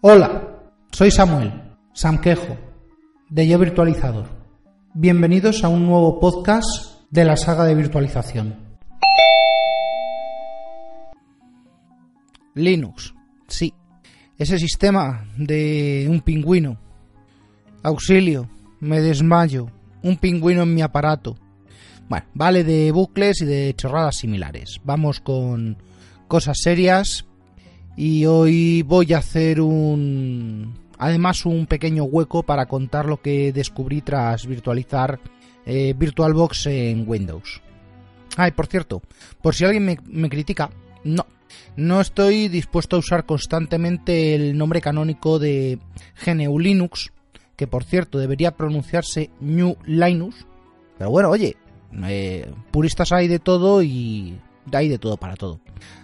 Hola, soy Samuel, Samquejo, de Yo Virtualizador. Bienvenidos a un nuevo podcast de la saga de virtualización. Linux, sí, ese sistema de un pingüino. Auxilio, me desmayo, un pingüino en mi aparato. Bueno, vale de bucles y de chorradas similares. Vamos con cosas serias y hoy voy a hacer un además un pequeño hueco para contar lo que descubrí tras virtualizar eh, VirtualBox en Windows. Ah, por cierto, por si alguien me, me critica, no, no estoy dispuesto a usar constantemente el nombre canónico de GNU Linux, que por cierto debería pronunciarse New Linux. Pero bueno, oye, eh, puristas hay de todo y hay de todo para todo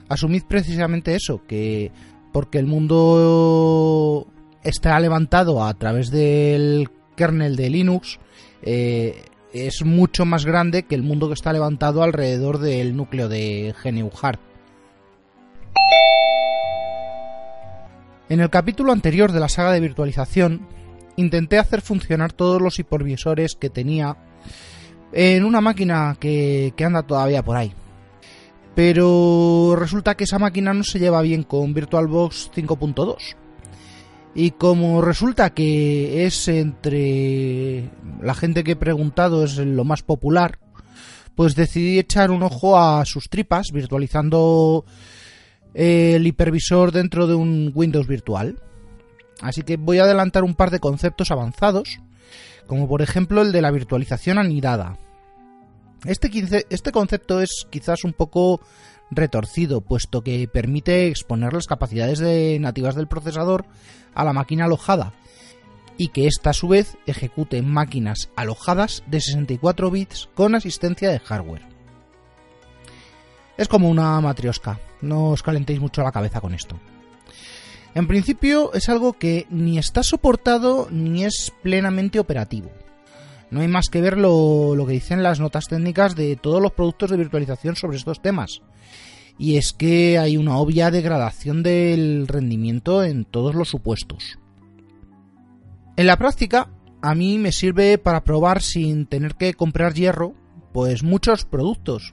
asumid precisamente eso, que porque el mundo está levantado a través del kernel de Linux, eh, es mucho más grande que el mundo que está levantado alrededor del núcleo de GNU Hard. En el capítulo anterior de la saga de virtualización, intenté hacer funcionar todos los hipervisores que tenía en una máquina que anda todavía por ahí, pero resulta que esa máquina no se lleva bien con VirtualBox 5.2. Y como resulta que es entre la gente que he preguntado es lo más popular, pues decidí echar un ojo a sus tripas virtualizando el hipervisor dentro de un Windows virtual. Así que voy a adelantar un par de conceptos avanzados, como por ejemplo el de la virtualización anidada. Este, este concepto es quizás un poco retorcido, puesto que permite exponer las capacidades nativas del procesador a la máquina alojada y que ésta a su vez ejecute máquinas alojadas de 64 bits con asistencia de hardware. Es como una matriosca, no os calentéis mucho la cabeza con esto. En principio es algo que ni está soportado ni es plenamente operativo. No hay más que ver lo, que dicen las notas técnicas de todos los productos de virtualización sobre estos temas. Y es que hay una obvia degradación del rendimiento en todos los supuestos. En la práctica, a mí me sirve para probar sin tener que comprar hierro, pues muchos productos.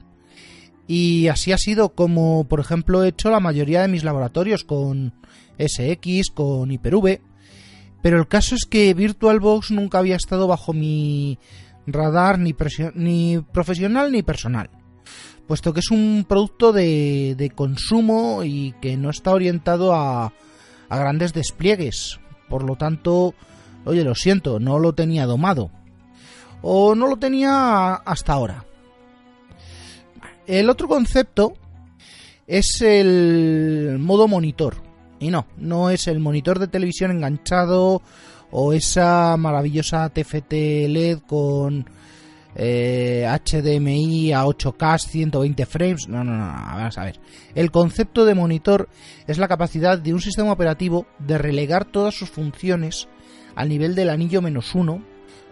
Y así ha sido como, por ejemplo, he hecho la mayoría de mis laboratorios con SX, con Hyper-V, pero el caso es que VirtualBox nunca había estado bajo mi radar ni, profesional ni personal, puesto que es un producto de, consumo y que no está orientado a, a grandes despliegues. Por lo tanto, oye, lo siento, no lo tenía domado. O no lo tenía hasta ahora. El otro concepto es el modo monitor. Y no, no es el monitor de televisión enganchado o esa maravillosa TFT LED con eh, HDMI a 8K 120 frames. No, no, no, vamos a ver. El concepto de monitor es la capacidad de un sistema operativo de relegar todas sus funciones al nivel del anillo menos uno,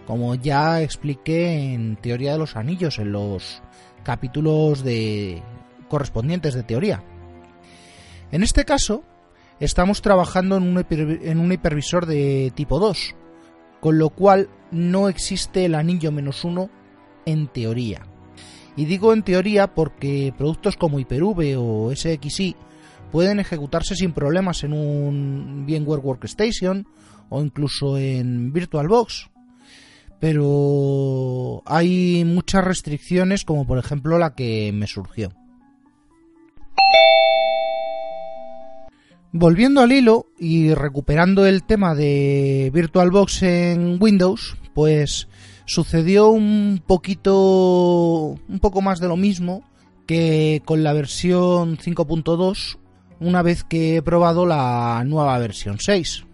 como ya expliqué en Teoría de los Anillos, en los capítulos de correspondientes de teoría. En este caso, estamos trabajando en un, hipervisor de tipo 2, con lo cual no existe el anillo menos 1 en teoría. Y digo en teoría porque productos como Hyper-V o SXI pueden ejecutarse sin problemas en un VMware Workstation o incluso en VirtualBox. Pero hay muchas restricciones como por ejemplo la que me surgió. Volviendo al hilo y recuperando el tema de VirtualBox en Windows, pues sucedió un poquito, un poco más de lo mismo que con la versión 5.2, una vez que he probado la nueva versión 6.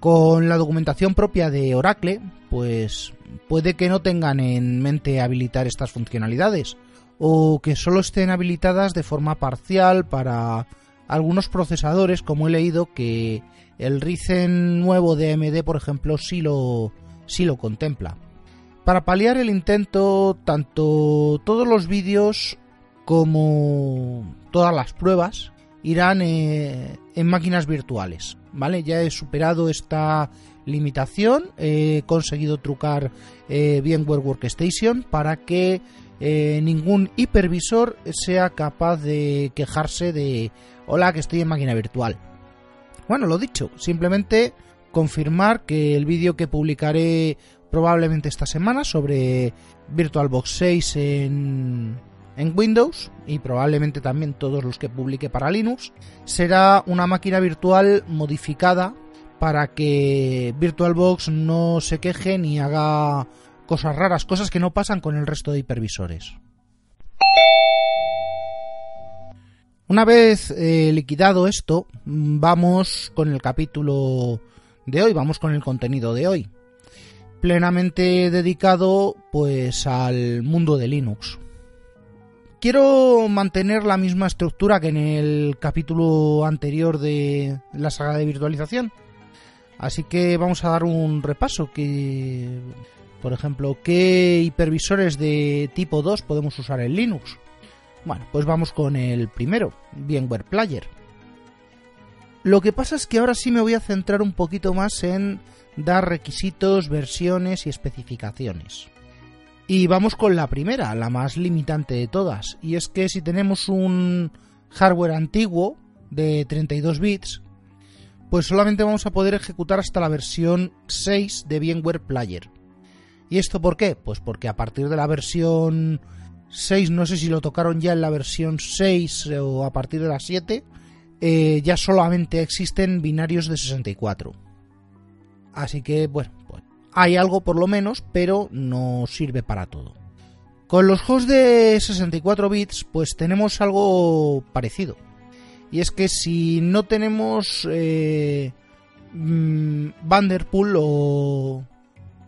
Con la documentación propia de Oracle, pues puede que no tengan en mente habilitar estas funcionalidades o que solo estén habilitadas de forma parcial para algunos procesadores, como he leído que el Ryzen nuevo de AMD, por ejemplo, sí lo, sí lo contempla. Para paliar el intento, tanto todos los vídeos como todas las pruebas irán eh, en máquinas virtuales. ¿Vale? Ya he superado esta limitación, he conseguido trucar eh, VMware Workstation para que eh, ningún hipervisor sea capaz de quejarse de hola que estoy en máquina virtual. Bueno, lo dicho, simplemente confirmar que el vídeo que publicaré probablemente esta semana sobre VirtualBox 6 en, en Windows y probablemente también todos los que publique para Linux será una máquina virtual modificada para que VirtualBox no se queje ni haga cosas raras, cosas que no pasan con el resto de hipervisores. Una vez eh, liquidado esto, vamos con el capítulo de hoy, vamos con el contenido de hoy, plenamente dedicado pues al mundo de Linux. Quiero mantener la misma estructura que en el capítulo anterior de la saga de virtualización. Así que vamos a dar un repaso que por ejemplo, ¿qué hipervisores de tipo 2 podemos usar en Linux? Bueno, pues vamos con el primero, VMware Player. Lo que pasa es que ahora sí me voy a centrar un poquito más en dar requisitos, versiones y especificaciones. Y vamos con la primera, la más limitante de todas, y es que si tenemos un hardware antiguo de 32 bits, pues solamente vamos a poder ejecutar hasta la versión 6 de VMware Player. ¿Y esto por qué? Pues porque a partir de la versión 6, no sé si lo tocaron ya en la versión 6 o a partir de la 7, eh, ya solamente existen binarios de 64. Así que, bueno, pues hay algo por lo menos, pero no sirve para todo. Con los hosts de 64 bits, pues tenemos algo parecido. Y es que si no tenemos eh, mm, Vanderpool o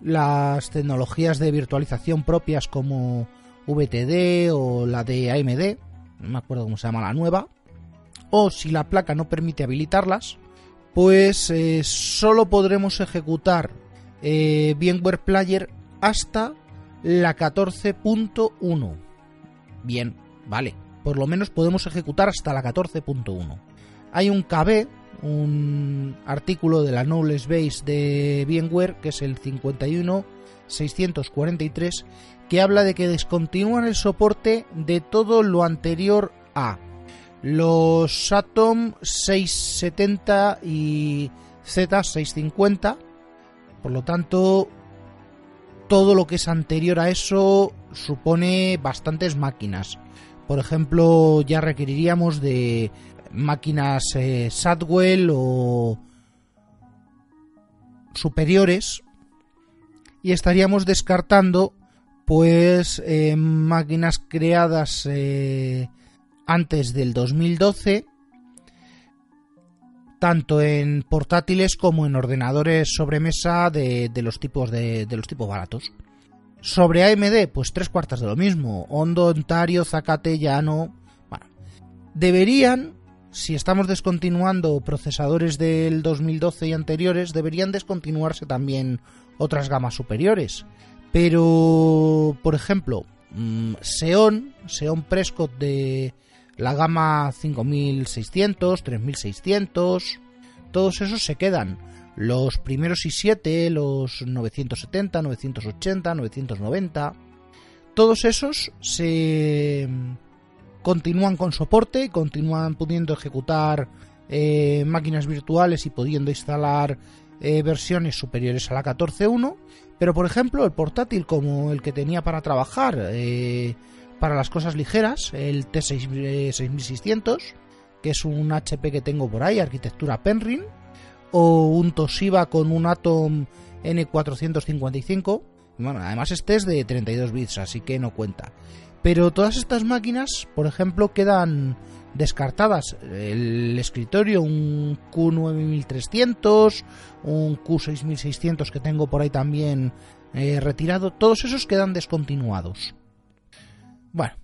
las tecnologías de virtualización propias como VTD o la de AMD, no me acuerdo cómo se llama la nueva, o si la placa no permite habilitarlas, pues eh, solo podremos ejecutar eh, VMware Player hasta la 14.1. Bien, vale, por lo menos podemos ejecutar hasta la 14.1. Hay un KB, un artículo de la Knowledge Base de VMware, que es el 51643, que habla de que descontinúan el soporte de todo lo anterior a los Atom 670 y Z650. Por lo tanto, todo lo que es anterior a eso supone bastantes máquinas. Por ejemplo, ya requeriríamos de máquinas eh, Sadwell o superiores y estaríamos descartando pues eh, máquinas creadas eh, antes del 2012 tanto en portátiles como en ordenadores sobremesa de, de los tipos de, de, los tipos baratos. Sobre AMD, pues tres cuartas de lo mismo. Hondo, Ontario, Zacate, Llano. Deberían si estamos descontinuando procesadores del 2012 y anteriores, deberían descontinuarse también otras gamas superiores. Pero, por ejemplo, mm, Xeon, Xeon Prescott de la gama 5600, 3600, todos esos se quedan. Los primeros i7, los 970, 980, 990, todos esos se continúan con soporte, continúan pudiendo ejecutar eh, máquinas virtuales y pudiendo instalar eh, versiones superiores a la 14.1, pero por ejemplo el portátil como el que tenía para trabajar eh, para las cosas ligeras, el T6600, que es un HP que tengo por ahí, arquitectura Penrin, o un Toshiba con un Atom N455, bueno, además este es de 32 bits, así que no cuenta Pero todas estas máquinas, por ejemplo, quedan descartadas. El escritorio, un Q9300, un Q6600 que tengo por ahí también eh, retirado, todos esos quedan descontinuados. Bueno,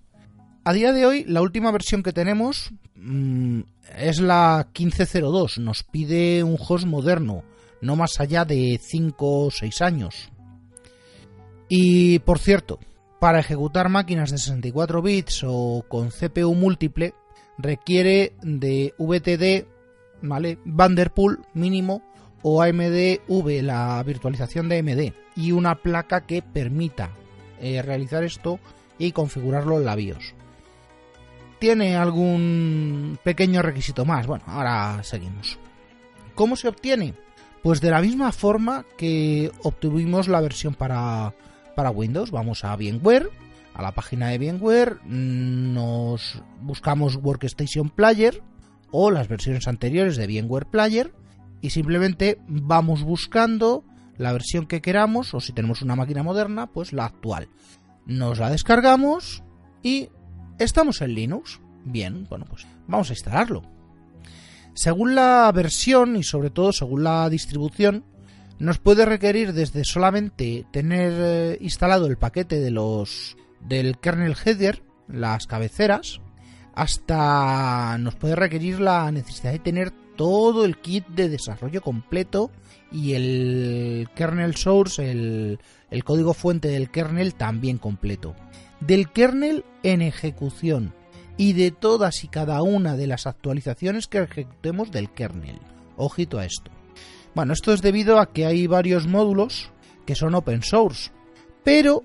a día de hoy la última versión que tenemos mm, es la 1502. Nos pide un host moderno, no más allá de 5 o 6 años. Y por cierto, para ejecutar máquinas de 64 bits o con CPU múltiple, requiere de VTD, ¿vale? Vanderpool mínimo o AMD-V, la virtualización de AMD, y una placa que permita eh, realizar esto y configurarlo en la BIOS. Tiene algún pequeño requisito más. Bueno, ahora seguimos. ¿Cómo se obtiene? Pues de la misma forma que obtuvimos la versión para, para Windows. Vamos a VMware, a la página de VMware, nos buscamos Workstation Player o las versiones anteriores de VMware Player y simplemente vamos buscando la versión que queramos o si tenemos una máquina moderna, pues la actual. Nos la descargamos y estamos en Linux. Bien, bueno, pues vamos a instalarlo. Según la versión y sobre todo según la distribución, nos puede requerir desde solamente tener eh, instalado el paquete de los del kernel header, las cabeceras, hasta nos puede requerir la necesidad de tener todo el kit de desarrollo completo y el kernel source, el, el código fuente del kernel también completo. Del kernel en ejecución y de todas y cada una de las actualizaciones que ejecutemos del kernel. Ojito a esto. Bueno, esto es debido a que hay varios módulos que son open source, pero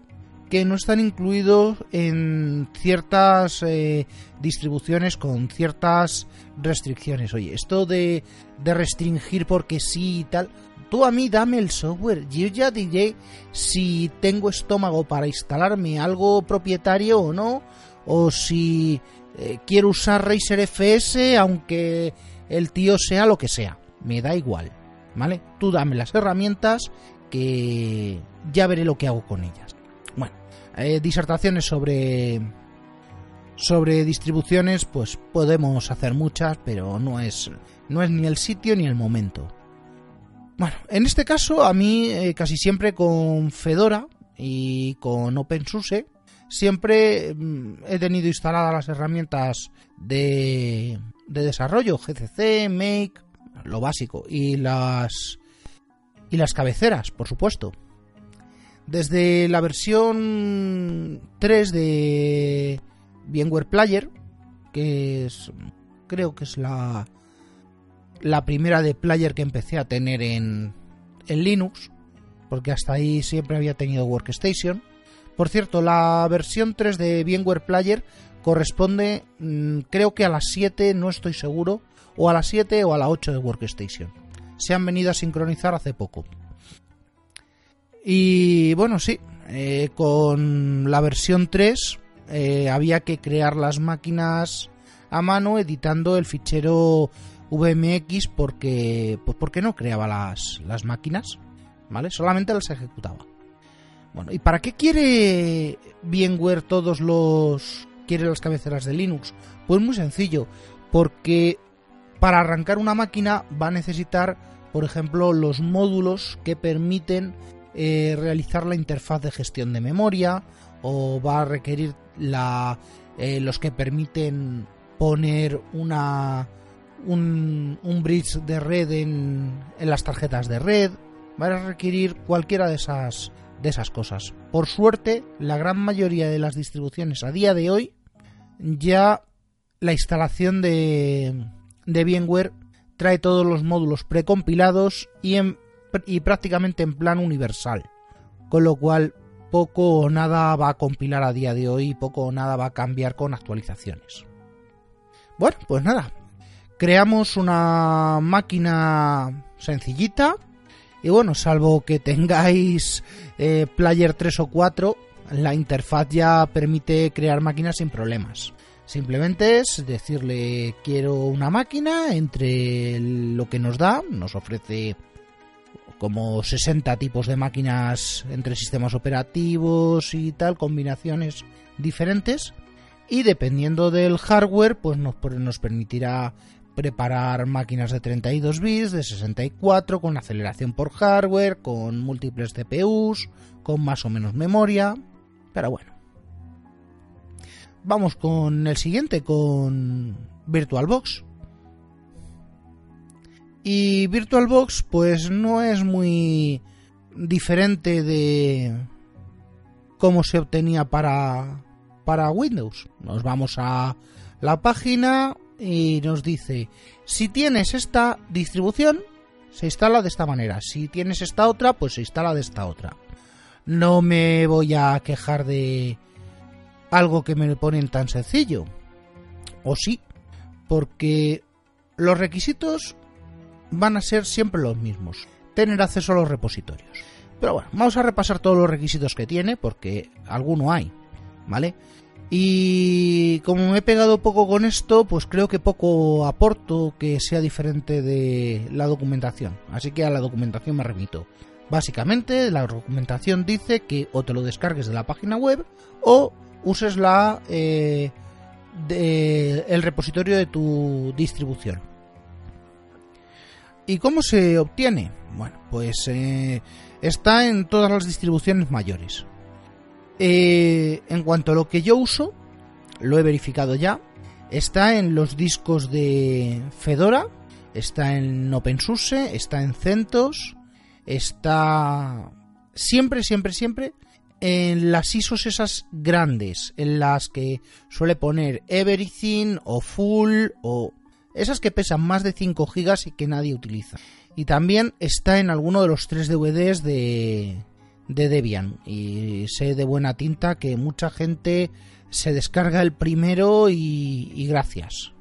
que no están incluidos en ciertas eh, distribuciones con ciertas restricciones. Oye, esto de, restringir porque sí y tal, tú a mí dame el software. Yo ya diré si tengo estómago para instalarme algo propietario o no, o si eh, quiero usar Razer FS aunque el tío sea lo que sea. Me da igual, ¿vale? Tú dame las herramientas que ya veré lo que hago con ellas. Bueno, eh, disertaciones sobre sobre distribuciones pues podemos hacer muchas pero no es no es ni el sitio ni el momento bueno en este caso a mí eh, casi siempre con Fedora y con OpenSUSE siempre mm, he tenido instaladas las herramientas de, de desarrollo GCC Make lo básico y las y las cabeceras por supuesto desde la versión 3 de VMware Player, que es creo que es la la primera de Player que empecé a tener en, en Linux, porque hasta ahí siempre había tenido Workstation. Por cierto, la versión 3 de VMware Player corresponde mm, creo que a las 7, no estoy seguro, o a las 7 o a la 8 de Workstation. Se han venido a sincronizar hace poco. Y bueno, sí, eh, con la versión 3 eh, había que crear las máquinas a mano editando el fichero VMX porque, pues porque no creaba las, las máquinas, ¿vale? Solamente las ejecutaba. Bueno, ¿y para qué quiere VMware todos los... quiere las cabeceras de Linux? Pues muy sencillo, porque para arrancar una máquina va a necesitar, por ejemplo, los módulos que permiten eh, realizar la interfaz de gestión de memoria o va a requerir eh, los que permiten poner un bridge de red en, en, las tarjetas de red. Va a requerir cualquiera de esas de esas cosas. Por suerte la gran mayoría de las distribuciones a día de hoy ya la instalación de de VMware trae todos los módulos precompilados y y prácticamente en plan universal. Con lo cual poco o nada va a compilar a día de hoy y poco o nada va a cambiar con actualizaciones. Bueno, pues nada. Creamos una máquina sencillita. Y bueno, salvo que tengáis eh, Player 3 o 4, la interfaz ya permite crear máquinas sin problemas. Simplemente es decirle quiero una máquina entre lo que nos da, nos ofrece como 60 tipos de máquinas entre sistemas operativos y tal, combinaciones diferentes. Y dependiendo del hardware, pues nos, nos permitirá preparar máquinas de 32 bits, de 64, con aceleración por hardware, con múltiples CPUs, con más o menos memoria. Pero bueno. Vamos con el siguiente, con VirtualBox. Y VirtualBox pues no es muy diferente de cómo se obtenía para, para Windows. Nos vamos a la página y nos dice, si tienes esta distribución, se instala de esta manera. Si tienes esta otra, pues se instala de esta otra. No me voy a quejar de algo que me ponen tan sencillo. O sí, porque los requisitos van a ser siempre los mismos. Tener acceso a los repositorios. Pero bueno, vamos a repasar todos los requisitos que tiene, porque alguno hay, ¿vale? Y como me he pegado poco con esto, pues creo que poco aporto que sea diferente de la documentación. Así que a la documentación me remito. Básicamente, la documentación dice que o te lo descargues de la página web o uses la eh, el repositorio de tu distribución. ¿Y cómo se obtiene? Bueno, pues eh, está en todas las distribuciones mayores. Eh, en cuanto a lo que yo uso, lo he verificado ya, está en los discos de Fedora, está en OpenSUSE, está en CentOS, está siempre, siempre, siempre en las ISOs esas grandes, en las que suele poner Everything o Full o esas que pesan más de 5 gigas y que nadie utiliza. Y también está en alguno de los tres DVDs de, de Debian. Y sé de buena tinta que mucha gente se descarga el primero y, gracias.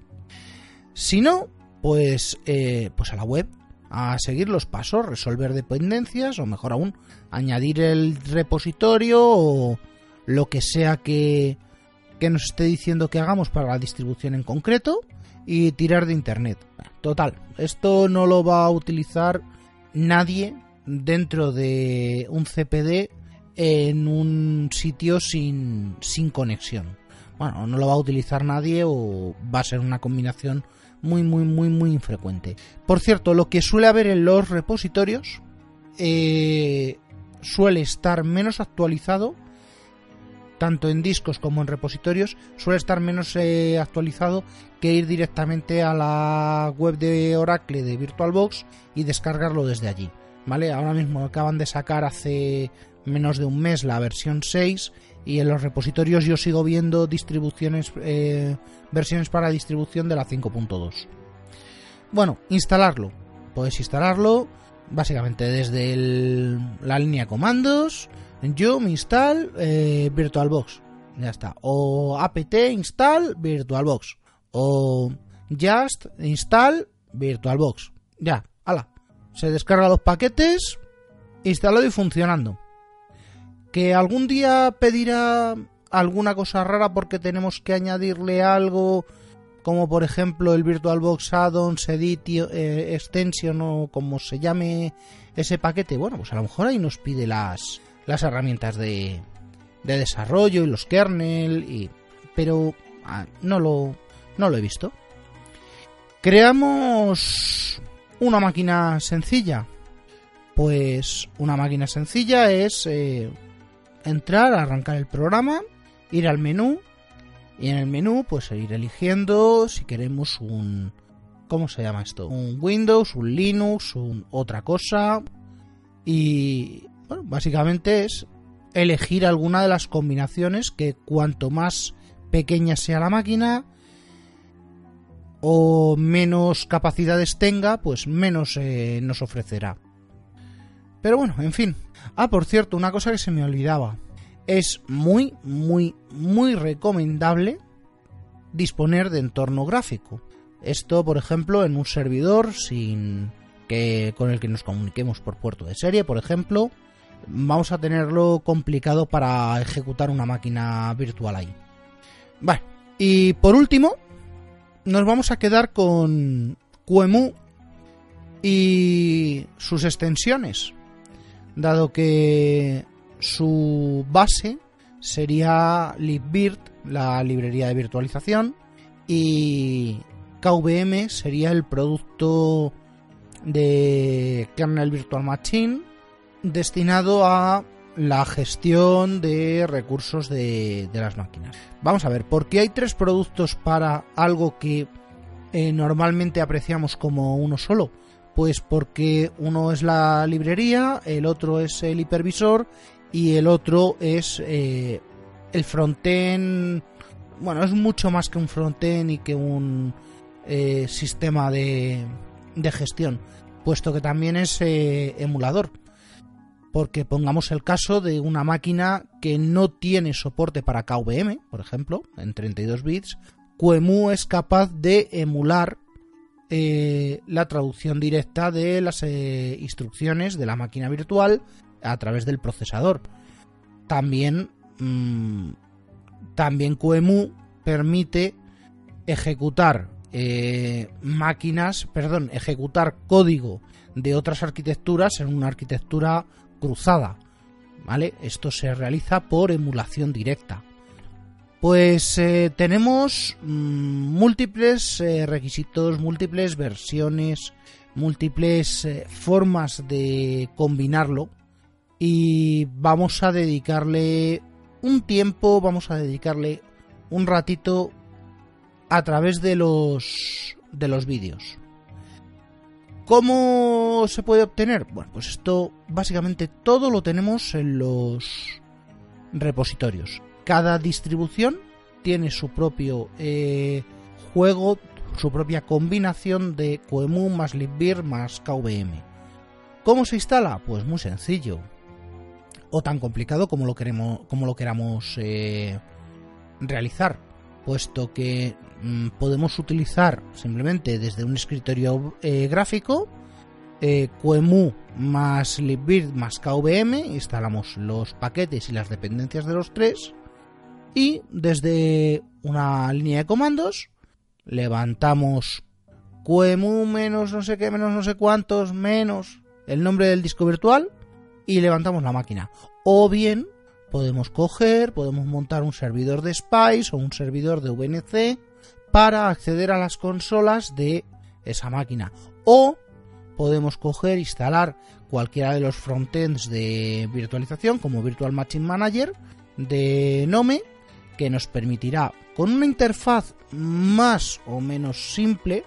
Si no, pues, eh, pues a la web, a seguir los pasos, resolver dependencias o mejor aún, añadir el repositorio o lo que sea que, que nos esté diciendo que hagamos para la distribución en concreto y tirar de internet. Total, esto no lo va a utilizar nadie dentro de un CPD en un sitio sin, sin conexión. Bueno, no lo va a utilizar nadie o va a ser una combinación muy, muy, muy, muy infrecuente. Por cierto, lo que suele haber en los repositorios eh, suele estar menos actualizado tanto en discos como en repositorios, suele estar menos eh, actualizado que ir directamente a la web de Oracle de VirtualBox y descargarlo desde allí. ¿Vale? Ahora mismo acaban de sacar hace menos de un mes la versión 6 y en los repositorios yo sigo viendo distribuciones eh, versiones para distribución de la 5.2. Bueno, instalarlo. Puedes instalarlo básicamente desde la línea comandos, yo me install eh, VirtualBox. Ya está. O apt install VirtualBox. O just install VirtualBox. Ya, ala. Se descarga los paquetes, instalado y funcionando. Que algún día pedirá alguna cosa rara porque tenemos que añadirle algo como por ejemplo el VirtualBox Add-ons, Edit, eh, Extension o como se llame ese paquete. Bueno, pues a lo mejor ahí nos pide las las herramientas de, de desarrollo y los kernel, y, pero ah, no, lo, no lo he visto. Creamos una máquina sencilla. Pues una máquina sencilla es eh, entrar, arrancar el programa, ir al menú y en el menú pues ir eligiendo si queremos un ¿cómo se llama esto? Un Windows, un Linux, un otra cosa y bueno, básicamente es elegir alguna de las combinaciones que cuanto más pequeña sea la máquina o menos capacidades tenga, pues menos eh, nos ofrecerá. Pero bueno, en fin. Ah, por cierto, una cosa que se me olvidaba. Es muy, muy, muy recomendable disponer de entorno gráfico. Esto, por ejemplo, en un servidor sin que con el que nos comuniquemos por puerto de serie, por ejemplo, vamos a tenerlo complicado para ejecutar una máquina virtual ahí. Vale, y por último, nos vamos a quedar con QEMU y y sus extensiones, dado que su base sería LibVirt, la librería de virtualización, y KVM sería el producto de kernel virtual machine destinado a la gestión de recursos de, las máquinas. Vamos a ver, ¿por qué hay tres productos para algo que eh, normalmente apreciamos como uno solo? Pues porque uno es la librería, el otro es el hipervisor y el otro es eh, el frontend. Bueno, es mucho más que un frontend y que un eh, sistema de, de, gestión, puesto que también es emulador porque pongamos el caso de una máquina que no tiene soporte para KVM, por ejemplo, en 32 bits, QEMU es capaz de emular eh, la traducción directa de las eh, instrucciones de la máquina virtual a través del procesador. También, mm, también QEMU permite ejecutar eh, máquinas, perdón, ejecutar código de otras arquitecturas en una arquitectura cruzada. ¿Vale? Esto se realiza por emulación directa. Pues eh, tenemos mm, múltiples eh, requisitos, múltiples versiones, múltiples eh, formas de combinarlo y vamos a dedicarle un tiempo, vamos a dedicarle un ratito a través de los de los vídeos. ¿Cómo se puede obtener? Bueno, pues esto básicamente todo lo tenemos en los repositorios. Cada distribución tiene su propio eh, juego, su propia combinación de QEMU más libvirt más KVM. ¿Cómo se instala? Pues muy sencillo. O tan complicado como lo, queremos, como lo queramos eh, realizar. Puesto que Mm, podemos utilizar simplemente desde un escritorio eh, gráfico eh, QEMU más libvirt más KVM, instalamos los paquetes y las dependencias de los tres y desde una línea de comandos levantamos QEMU menos no sé qué, menos no sé cuántos, menos el nombre del disco virtual y levantamos la máquina. O bien podemos coger, podemos montar un servidor de Spice o un servidor de VNC para acceder a las consolas de esa máquina. O podemos coger, instalar cualquiera de los frontends de virtualización como Virtual Machine Manager de Nome que nos permitirá con una interfaz más o menos simple,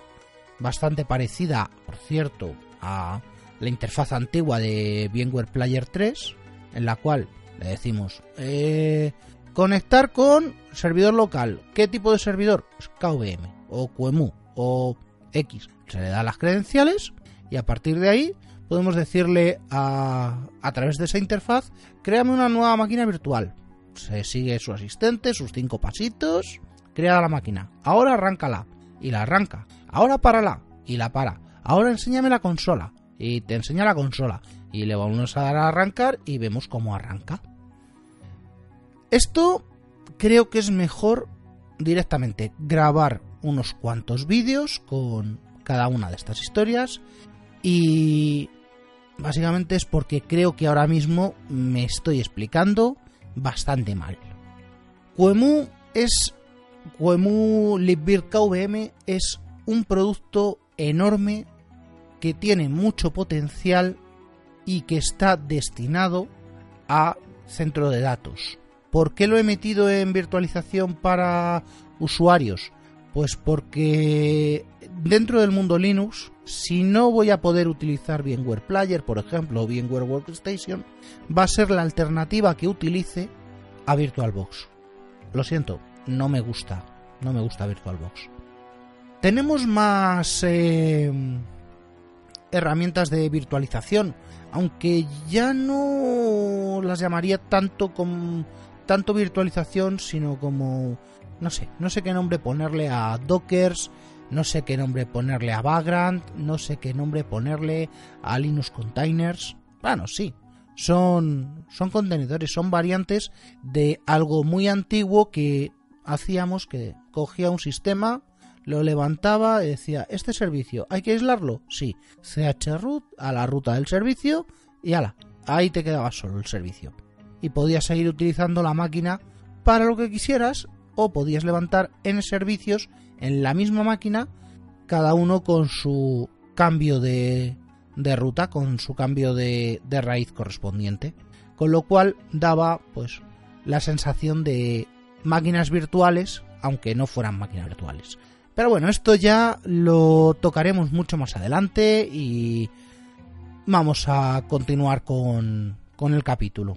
bastante parecida, por cierto, a la interfaz antigua de VMware Player 3, en la cual le decimos eh, Conectar con servidor local. ¿Qué tipo de servidor? Pues KVM o QEMU o X. Se le da las credenciales y a partir de ahí podemos decirle a, a través de esa interfaz, créame una nueva máquina virtual. Se sigue su asistente, sus cinco pasitos, crea la máquina. Ahora arráncala y la arranca. Ahora párala y la para. Ahora enséñame la consola y te enseña la consola. Y le vamos a dar a arrancar y vemos cómo arranca. Esto creo que es mejor directamente grabar unos cuantos vídeos con cada una de estas historias y básicamente es porque creo que ahora mismo me estoy explicando bastante mal. QEMU es LibVirt KVM es un producto enorme que tiene mucho potencial y que está destinado a centro de datos. ¿Por qué lo he metido en virtualización para usuarios? Pues porque dentro del mundo Linux, si no voy a poder utilizar VMware Player, por ejemplo, o VMware Workstation, va a ser la alternativa que utilice a VirtualBox. Lo siento, no me gusta, no me gusta VirtualBox. Tenemos más eh, herramientas de virtualización, aunque ya no las llamaría tanto como tanto virtualización, sino como, no sé, no sé qué nombre ponerle a Dockers, no sé qué nombre ponerle a Vagrant, no sé qué nombre ponerle a Linux Containers. Bueno, sí, son, son contenedores, son variantes de algo muy antiguo que hacíamos que cogía un sistema, lo levantaba y decía, este servicio, ¿hay que aislarlo? Sí. chroot a la ruta del servicio y ala, ahí te quedaba solo el servicio. Y podías seguir utilizando la máquina para lo que quisieras o podías levantar en servicios en la misma máquina, cada uno con su cambio de, ruta, con su cambio de, de raíz correspondiente. Con lo cual daba pues la sensación de máquinas virtuales, aunque no fueran máquinas virtuales. Pero bueno, esto ya lo tocaremos mucho más adelante y vamos a continuar con, con el capítulo.